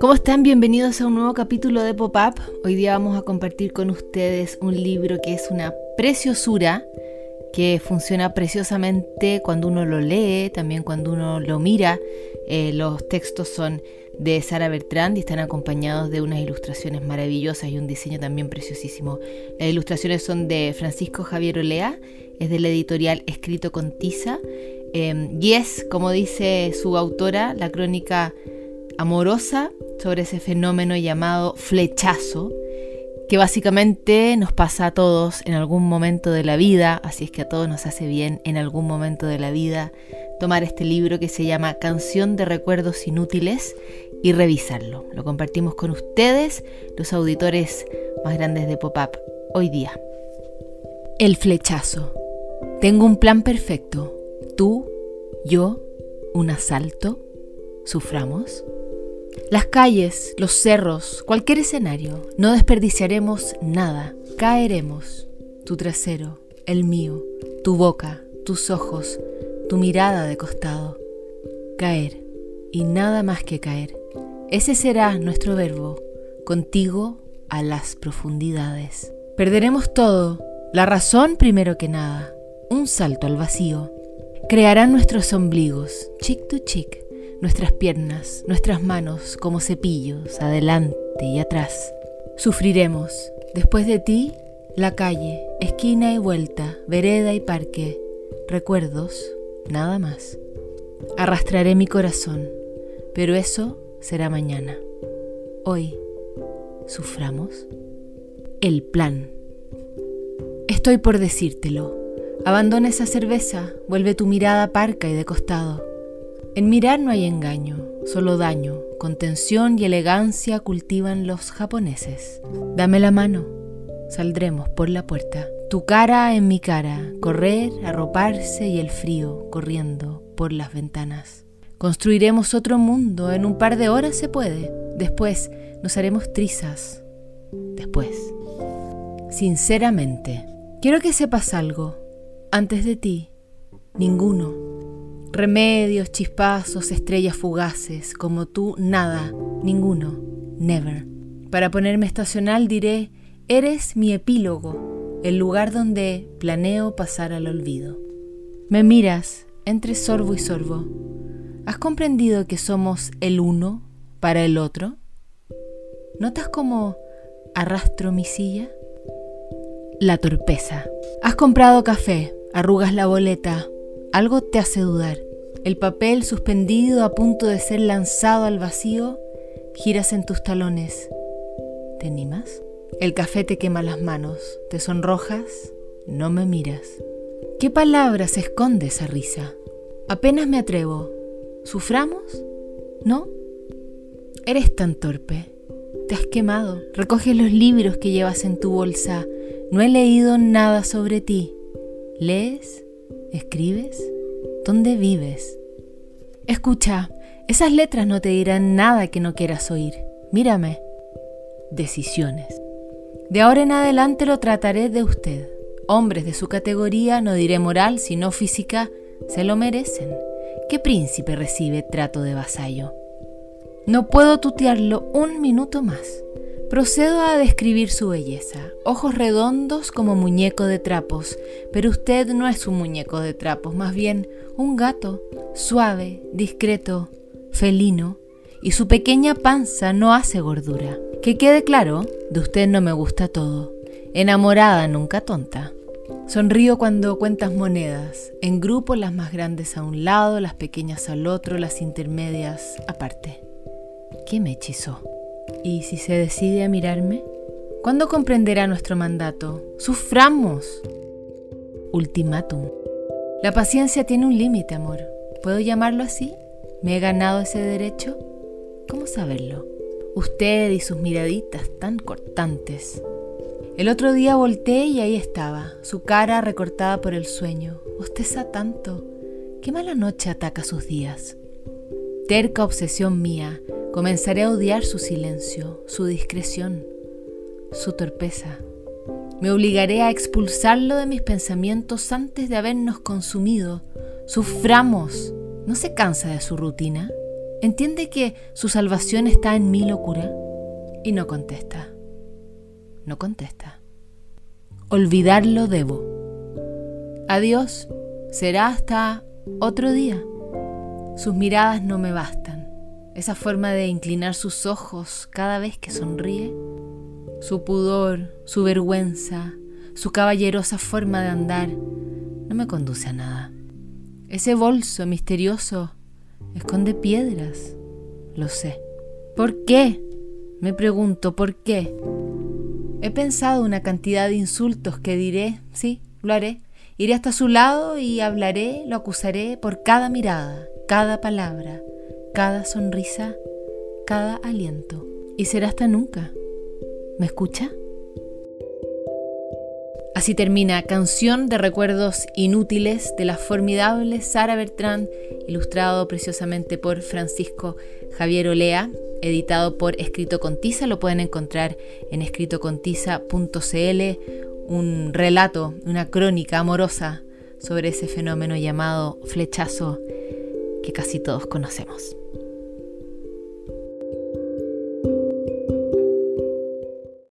¿Cómo están? Bienvenidos a un nuevo capítulo de Pop-Up. Hoy día vamos a compartir con ustedes un libro que es una preciosura, que funciona preciosamente cuando uno lo lee, también cuando uno lo mira. Eh, los textos son de Sara Bertrand y están acompañados de unas ilustraciones maravillosas y un diseño también preciosísimo. Las ilustraciones son de Francisco Javier Olea, es del editorial Escrito con Tiza, eh, y es, como dice su autora, la crónica amorosa sobre ese fenómeno llamado flechazo, que básicamente nos pasa a todos en algún momento de la vida, así es que a todos nos hace bien en algún momento de la vida tomar este libro que se llama Canción de Recuerdos Inútiles y revisarlo. Lo compartimos con ustedes, los auditores más grandes de Pop-Up, hoy día. El flechazo. Tengo un plan perfecto. Tú, yo, un asalto. ¿Suframos? Las calles, los cerros, cualquier escenario, no desperdiciaremos nada, caeremos. Tu trasero, el mío, tu boca, tus ojos, tu mirada de costado. Caer, y nada más que caer. Ese será nuestro verbo, contigo a las profundidades. Perderemos todo, la razón primero que nada, un salto al vacío. Crearán nuestros ombligos, chic to chic, nuestras piernas, nuestras manos como cepillos, adelante y atrás. Sufriremos. Después de ti, la calle, esquina y vuelta, vereda y parque, recuerdos, nada más. Arrastraré mi corazón, pero eso será mañana. Hoy, suframos. El plan. Estoy por decírtelo. Abandona esa cerveza, vuelve tu mirada parca y de costado. En mirar no hay engaño, solo daño, contención y elegancia cultivan los japoneses. Dame la mano, saldremos por la puerta. Tu cara en mi cara, correr, arroparse y el frío corriendo por las ventanas. Construiremos otro mundo, en un par de horas se puede. Después nos haremos trizas. Después. Sinceramente, quiero que sepas algo. Antes de ti, ninguno Remedios, chispazos, estrellas fugaces, como tú, nada, ninguno, never. Para ponerme estacional diré, eres mi epílogo, el lugar donde planeo pasar al olvido. Me miras entre sorbo y sorbo. ¿Has comprendido que somos el uno para el otro? ¿Notas cómo arrastro mi silla? La torpeza. Has comprado café, arrugas la boleta, algo te hace dudar. El papel suspendido a punto de ser lanzado al vacío, giras en tus talones. ¿Te animas? El café te quema las manos, te sonrojas, no me miras. ¿Qué palabras esconde esa risa? Apenas me atrevo. ¿Suframos? ¿No? Eres tan torpe. Te has quemado. Recoges los libros que llevas en tu bolsa. No he leído nada sobre ti. ¿Lees? ¿Escribes? ¿Dónde vives? Escucha, esas letras no te dirán nada que no quieras oír. Mírame. Decisiones. De ahora en adelante lo trataré de usted. Hombres de su categoría, no diré moral, sino física, se lo merecen. ¿Qué príncipe recibe trato de vasallo? No puedo tutearlo un minuto más. Procedo a describir su belleza. Ojos redondos como muñeco de trapos, pero usted no es un muñeco de trapos, más bien un gato, suave, discreto, felino, y su pequeña panza no hace gordura. Que quede claro, de usted no me gusta todo. Enamorada, nunca tonta. Sonrío cuando cuentas monedas, en grupo las más grandes a un lado, las pequeñas al otro, las intermedias aparte. ¿Qué me hechizó? ¿Y si se decide a mirarme? ¿Cuándo comprenderá nuestro mandato? ¡Suframos! Ultimátum. La paciencia tiene un límite, amor. ¿Puedo llamarlo así? ¿Me he ganado ese derecho? ¿Cómo saberlo? Usted y sus miraditas tan cortantes. El otro día volteé y ahí estaba, su cara recortada por el sueño. Bosteza tanto. Qué mala noche ataca sus días. Terca obsesión mía, Comenzaré a odiar su silencio, su discreción, su torpeza. Me obligaré a expulsarlo de mis pensamientos antes de habernos consumido, Suframos. ¿No se cansa de su rutina? ¿Entiende que su salvación está en mi locura? Y no contesta. No contesta. Olvidarlo debo. Adiós. Será hasta otro día. Sus miradas no me bastan. Esa forma de inclinar sus ojos cada vez que sonríe. Su pudor, su vergüenza, su caballerosa forma de andar no me conduce a nada. Ese bolso misterioso esconde piedras, lo sé. ¿Por qué? Me pregunto, ¿por qué? He pensado una cantidad de insultos que diré, sí, lo haré. Iré hasta su lado y hablaré, lo acusaré por cada mirada, cada palabra, cada sonrisa, cada aliento. Y será hasta nunca. ¿Me escucha? Así termina Canción de Recuerdos Inútiles de la formidable Sara Bertrand, ilustrado preciosamente por Francisco Javier Olea, editado por Escrito con Tiza. Lo pueden encontrar en escritocontiza.cl, un relato, una crónica amorosa sobre ese fenómeno llamado flechazo que casi todos conocemos.